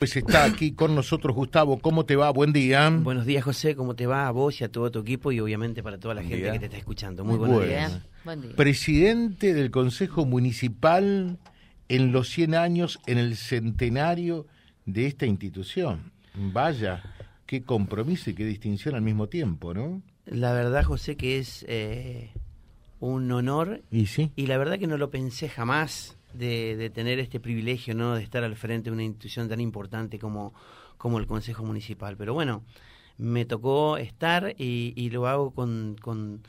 Pues está aquí con nosotros Gustavo. ¿Cómo te va? Buen día. Buenos días, José. ¿Cómo te va a vos y a todo tu equipo y obviamente para toda la gente que te está escuchando? Muy buenos días. Buen día. Presidente del Consejo Municipal en los 100 años, en el centenario de esta institución. Vaya, qué compromiso y qué distinción al mismo tiempo, ¿no? La verdad, José, que es eh, un honor. ¿Y sí? Y la verdad que no lo pensé jamás de, tener este privilegio, ¿no? De estar al frente de una institución tan importante como, como el Consejo Municipal. Pero bueno, me tocó estar y, lo hago con, con,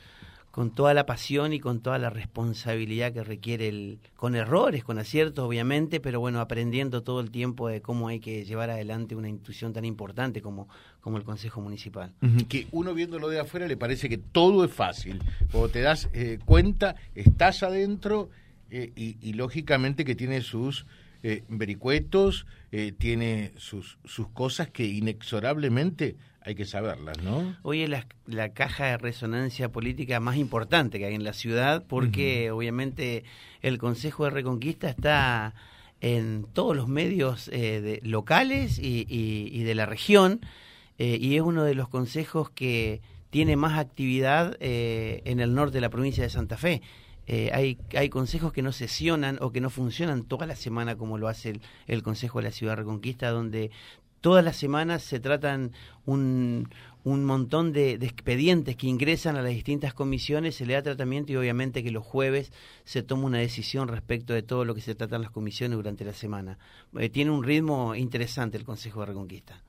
con, toda la pasión y con toda la responsabilidad que requiere el, con errores, con aciertos obviamente, pero bueno, aprendiendo todo el tiempo de cómo hay que llevar adelante una institución tan importante como, como el Consejo Municipal. Que uno viéndolo de afuera le parece que todo es fácil. Cuando te das eh, cuenta, estás adentro eh, y, lógicamente que tiene sus eh, vericuetos, eh, tiene sus, sus cosas que inexorablemente hay que saberlas, ¿no? Hoy es la, caja de resonancia política más importante que hay en la ciudad, porque obviamente el Consejo de Reconquista está en todos los medios de, locales y, y, de la región, y es uno de los consejos que tiene más actividad en el norte de la provincia de Santa Fe. Eh, hay, hay consejos que no sesionan o que no funcionan toda la semana como lo hace el, Consejo de la Ciudad Reconquista, donde todas las semanas se tratan un, un montón de, expedientes que ingresan a las distintas comisiones, se le da tratamiento y obviamente que los jueves se toma una decisión respecto de todo lo que se trata en las comisiones durante la semana. Eh, tiene un ritmo interesante el Consejo de Reconquista.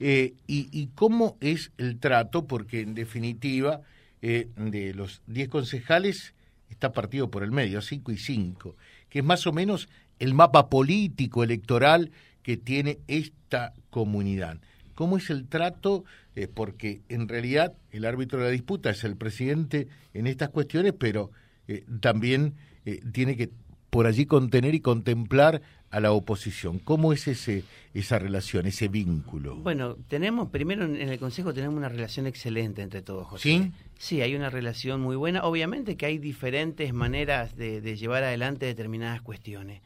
Eh, y, ¿Y cómo es el trato? Porque en definitiva, de los 10 concejales, está partido por el medio, 5 y 5, que es más o menos el mapa político electoral que tiene esta comunidad. ¿Cómo es el trato? Eh, porque en realidad el árbitro de la disputa es el presidente en estas cuestiones, pero eh, también eh, tiene que por allí contener y contemplar a la oposición. ¿Cómo es ese esa relación, ese vínculo? Bueno, tenemos, primero en el Consejo tenemos una relación excelente entre todos, José. ¿Sí? Sí, hay una relación muy buena. Obviamente que hay diferentes maneras de, llevar adelante determinadas cuestiones.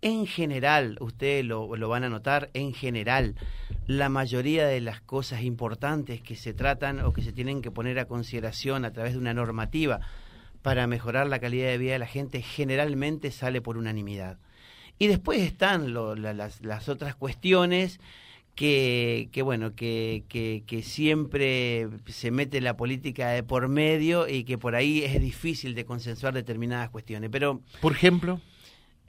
En general, ustedes lo, lo, van a notar, en general, la mayoría de las cosas importantes que se tratan o que se tienen que poner a consideración a través de una normativa para mejorar la calidad de vida de la gente generalmente sale por unanimidad. Y después están las, otras cuestiones que, que bueno, que, que, que, siempre se mete la política de por medio y que por ahí es difícil de consensuar determinadas cuestiones. Pero, por ejemplo,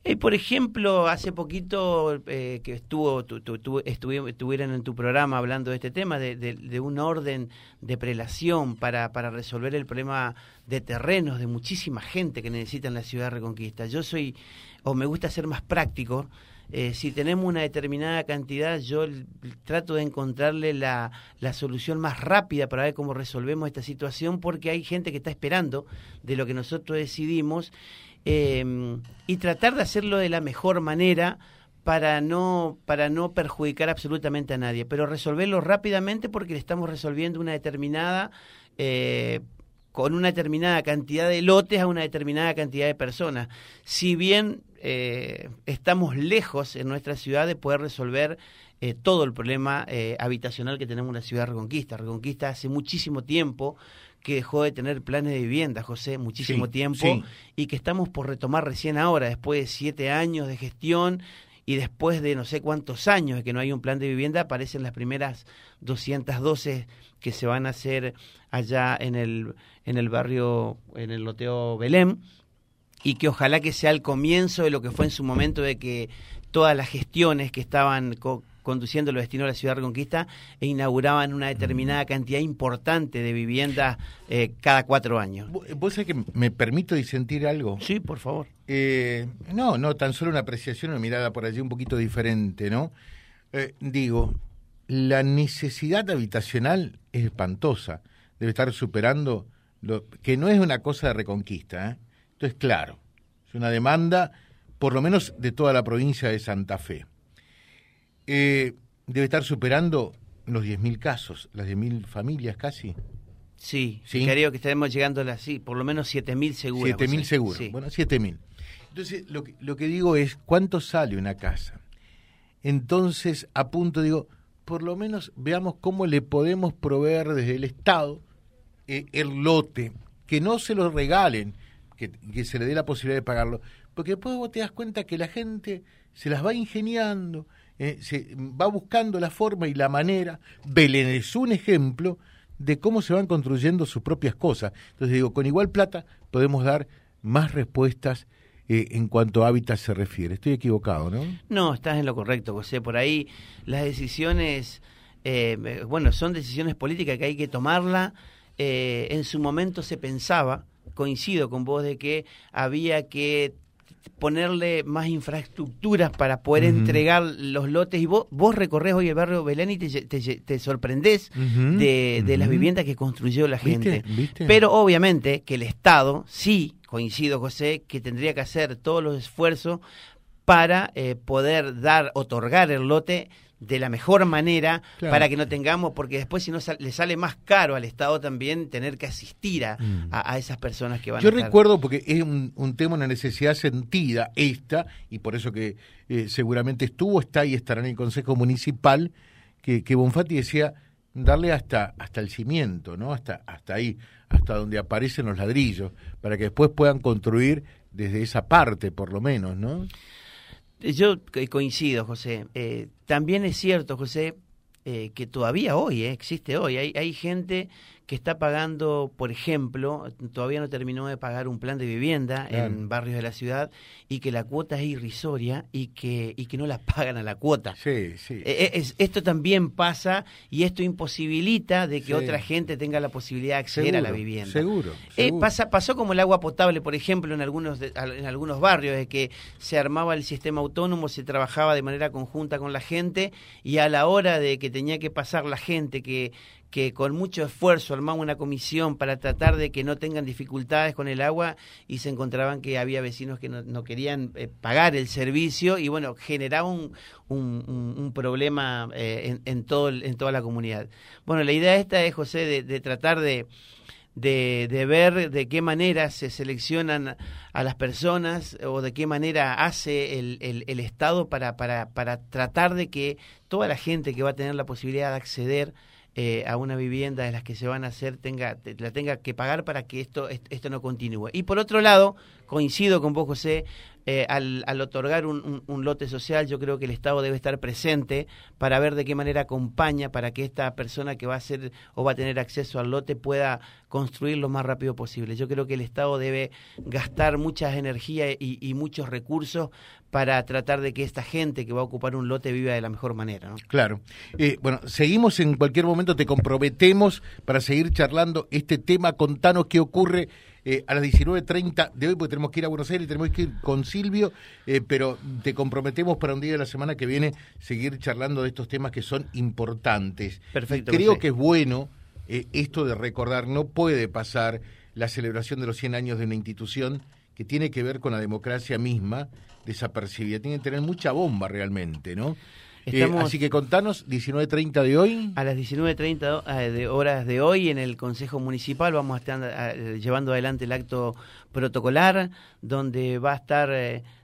eh, por ejemplo, hace poquito eh, que estuvo tu, estuvieron en tu programa hablando de este tema, de, de, un orden de prelación para, para resolver el problema de terrenos de muchísima gente que necesita la ciudad de Reconquista. Yo soy, o me gusta ser más práctico, eh, si tenemos una determinada cantidad, yo trato de encontrarle la, la, solución más rápida para ver cómo resolvemos esta situación, porque hay gente que está esperando de lo que nosotros decidimos Em, y tratar de hacerlo de la mejor manera para no, para no perjudicar absolutamente a nadie, pero resolverlo rápidamente porque le estamos resolviendo una determinada, eh, con una determinada cantidad de lotes a una determinada cantidad de personas. Si bien eh, estamos lejos en nuestra ciudad de poder resolver eh, todo el problema habitacional que tenemos en la ciudad de Reconquista. Reconquista hace muchísimo tiempo que dejó de tener planes de vivienda, José, muchísimo tiempo, y que estamos por retomar recién ahora, después de siete años de gestión y después de no sé cuántos años de que no hay un plan de vivienda, aparecen las primeras 212 que se van a hacer allá en el, en el barrio, en el loteo Belém, y que ojalá que sea el comienzo de lo que fue en su momento de que todas las gestiones que estaban conduciendo los destinos de la ciudad de Reconquista e inauguraban una determinada cantidad importante de viviendas eh, cada cuatro años. ¿Vos sabés que me permito disentir algo? Sí, por favor. Eh, no, no, tan solo una apreciación, una mirada por allí un poquito diferente, ¿no? Eh, digo, la necesidad habitacional es espantosa, debe estar superando lo que no es una cosa de reconquista, ¿eh? esto es claro, es una demanda por lo menos de toda la provincia de Santa Fe. Eh, debe estar superando los 10.000 casos, las 10.000 familias casi. Sí, ¿Sí? creo que estaremos llegando a sí, por lo menos 7.000 seguros. 7.000 seguros, bueno, 7.000. Entonces, lo que, lo que digo es, ¿cuánto sale una casa? entonces apunto, digo, por lo menos veamos cómo le podemos proveer desde el Estado eh, el lote, que no se lo regalen, que, que, se le dé la posibilidad de pagarlo, porque después vos te das cuenta que la gente se las va ingeniando, eh, se va buscando la forma y la manera. Belén es un ejemplo de cómo se van construyendo sus propias cosas. Entonces digo, con igual plata podemos dar más respuestas eh, en cuanto a hábitat se refiere. Estoy equivocado, ¿no? No, estás en lo correcto, José. Por ahí las decisiones, eh, bueno, son decisiones políticas que hay que tomarla. En su momento se pensaba, coincido con vos, de que había que ponerle más infraestructuras para poder entregar los lotes. Y vos, vos recorres hoy el barrio Belén y te, te, sorprendés de, de las viviendas que construyó la gente. Pero obviamente que el Estado sí coincido, José, que tendría que hacer todos los esfuerzos para eh, poder dar, otorgar el lote de la mejor manera para que no tengamos, porque después si no le sale más caro al Estado también tener que asistir a, mm. esas personas que van Yo a Yo recuerdo, porque es un, tema, una necesidad sentida esta, y por eso que eh, seguramente estuvo, está y estará en el Consejo Municipal, que, que Bonfatti decía darle hasta, hasta el cimiento, ¿no? Hasta, hasta ahí, hasta donde aparecen los ladrillos, para que después puedan construir desde esa parte, por lo menos, ¿no? Yo coincido, José. Eh, también es cierto, José, eh, que todavía hoy, eh, existe hoy, hay, hay gente que está pagando, por ejemplo, todavía no terminó de pagar un plan de vivienda en barrios de la ciudad y que la cuota es irrisoria y que, y que no la pagan a la cuota. Sí, sí. E, e, esto también pasa y esto imposibilita de que otra gente tenga la posibilidad de acceder a la vivienda. Seguro. Eh, pasa, pasó como el agua potable, por ejemplo, en algunos, en algunos barrios, de que se armaba el sistema autónomo, se trabajaba de manera conjunta con la gente y a la hora de que tenía que pasar la gente que que con mucho esfuerzo armamos una comisión para tratar de que no tengan dificultades con el agua y se encontraban que había vecinos que no, querían eh, pagar el servicio y bueno, generaba un, un, problema eh, en, todo, en toda la comunidad. Bueno, la idea esta es, José, de, tratar de, de, ver de qué manera se seleccionan a las personas o de qué manera hace el, el, el Estado para, para, para tratar de que toda la gente que va a tener la posibilidad de acceder eh, a una vivienda de las que se van a hacer tenga la tenga que pagar para que esto esto no continúe. Y por otro lado coincido con vos José eh, al, al, otorgar un, un, lote social yo creo que el Estado debe estar presente para ver de qué manera acompaña para que esta persona que va a hacer o va a tener acceso al lote pueda construir lo más rápido posible yo creo que el Estado debe gastar muchas energías y, y muchos recursos para tratar de que esta gente que va a ocupar un lote viva de la mejor manera. ¿no? Claro. Eh, bueno, seguimos en cualquier momento, te comprometemos para seguir charlando este tema. Contanos qué ocurre eh, a las 19.30 de hoy, porque tenemos que ir a Buenos Aires y tenemos que ir con Silvio, eh, pero te comprometemos para un día de la semana que viene seguir charlando de estos temas que son importantes. Perfecto. creo que es bueno esto de recordar, no puede pasar la celebración de los 100 años de una institución que tiene que ver con la democracia misma, desapercibida. Tiene que tener mucha bomba realmente, ¿no? Eh, así que contanos, 19.30 de hoy. A las 19.30 eh, de horas de hoy en el Consejo Municipal vamos a estar eh, llevando adelante el acto protocolar donde va a estar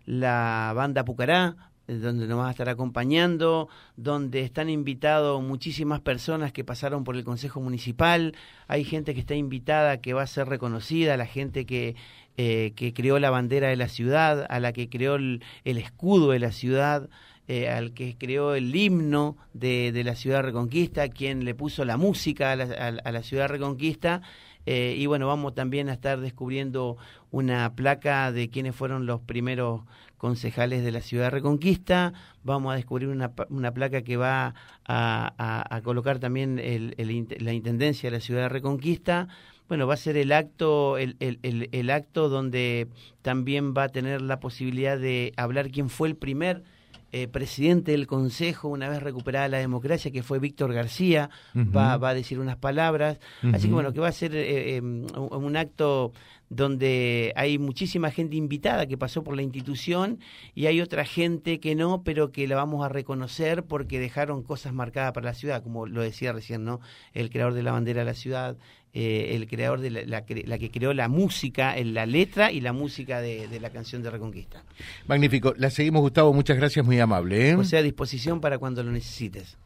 la banda Pucará, donde nos va a estar acompañando, donde están invitados muchísimas personas que pasaron por el Consejo Municipal, hay gente que está invitada que va a ser reconocida, la gente que eh, que creó la bandera de la ciudad, a la que creó el, escudo de la ciudad, eh, al que creó el himno de, de, la ciudad Reconquista, quien le puso la música a la, a, la ciudad Reconquista. Eh, y bueno, vamos también a estar descubriendo una placa de quienes fueron los primeros concejales de la ciudad Reconquista. Vamos a descubrir una, una placa que va a, a, colocar también el, la intendencia de la ciudad Reconquista. Bueno, va a ser el acto, el, el, el, acto donde también va a tener la posibilidad de hablar quién fue el primer eh, presidente del Consejo una vez recuperada la democracia, que fue Víctor García, va, va, a decir unas palabras. Así que bueno, que va a ser eh, em, un acto donde hay muchísima gente invitada que pasó por la institución y hay otra gente que no, pero que la vamos a reconocer porque dejaron cosas marcadas para la ciudad, como lo decía recién, ¿no? El creador de la bandera de la ciudad, eh, el creador de la, la, que creó la música, la letra y la música de, la canción de Reconquista. Magnífico. La seguimos, Gustavo. Muchas gracias, muy amable. ¿eh? O sea, a disposición para cuando lo necesites.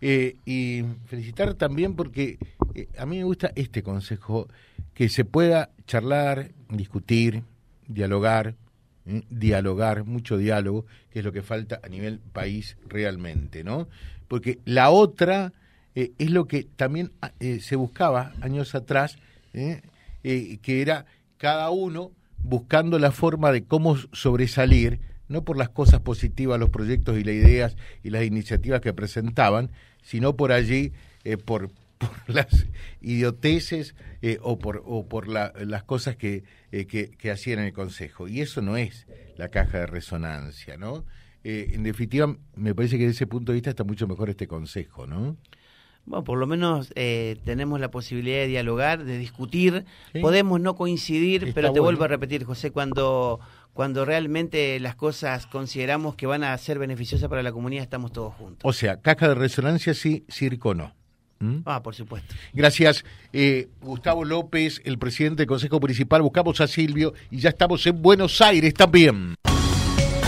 Eh, y felicitar también porque a mí me gusta este consejo, que se pueda charlar, discutir, dialogar, dialogar, mucho diálogo, que es lo que falta a nivel país realmente, ¿no? Porque la otra eh, es lo que también ah, eh, se buscaba años atrás, eh, que era cada uno buscando la forma de cómo sobresalir, no por las cosas positivas, los proyectos y las ideas y las iniciativas que presentaban, sino por allí, por, las idioteces o por, o por las cosas que, que, que, hacían en el Consejo. Y eso no es la caja de resonancia, ¿no? en definitiva, me parece que desde ese punto de vista está mucho mejor este Consejo, ¿no? Bueno, por lo menos eh, tenemos la posibilidad de dialogar, de discutir. Podemos no coincidir, pero te vuelvo a repetir, José, cuando, cuando realmente las cosas consideramos que van a ser beneficiosas para la comunidad, estamos todos juntos. O sea, caja de resonancia sí, circo no. ¿Mm? Ah, por supuesto. Gracias. Eh, Gustavo López, el presidente del Consejo Municipal. Buscamos a Silvio y ya estamos en Buenos Aires también